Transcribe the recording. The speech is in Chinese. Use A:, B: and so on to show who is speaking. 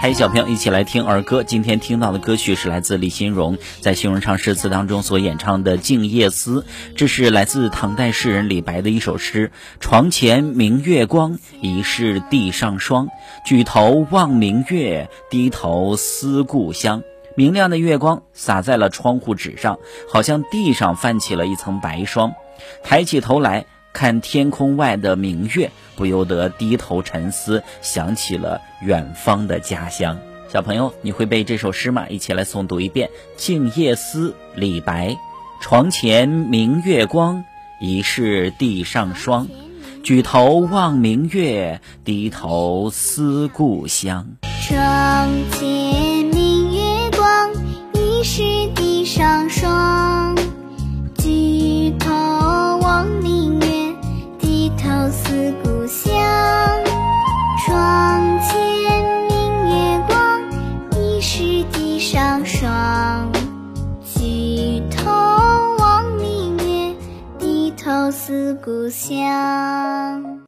A: 嗨，小朋友，一起来听儿歌。今天听到的歌曲是来自李新荣在《新荣唱诗词》当中所演唱的《静夜思》，这是来自唐代诗人李白的一首诗。床前明月光，疑是地上霜。举头望明月，低头思故乡。明亮的月光洒在了窗户纸上，好像地上泛起了一层白霜。抬起头来。看天空外的明月，不由得低头沉思，想起了远方的家乡。小朋友，你会背这首诗吗？一起来诵读一遍《静夜思》。李白：床前明月光，疑是地上霜。举头望明月，低头思故乡。
B: 床前明月光，疑是地上霜。举头望明月，低头。思故霜。举头望明月，低头思故乡。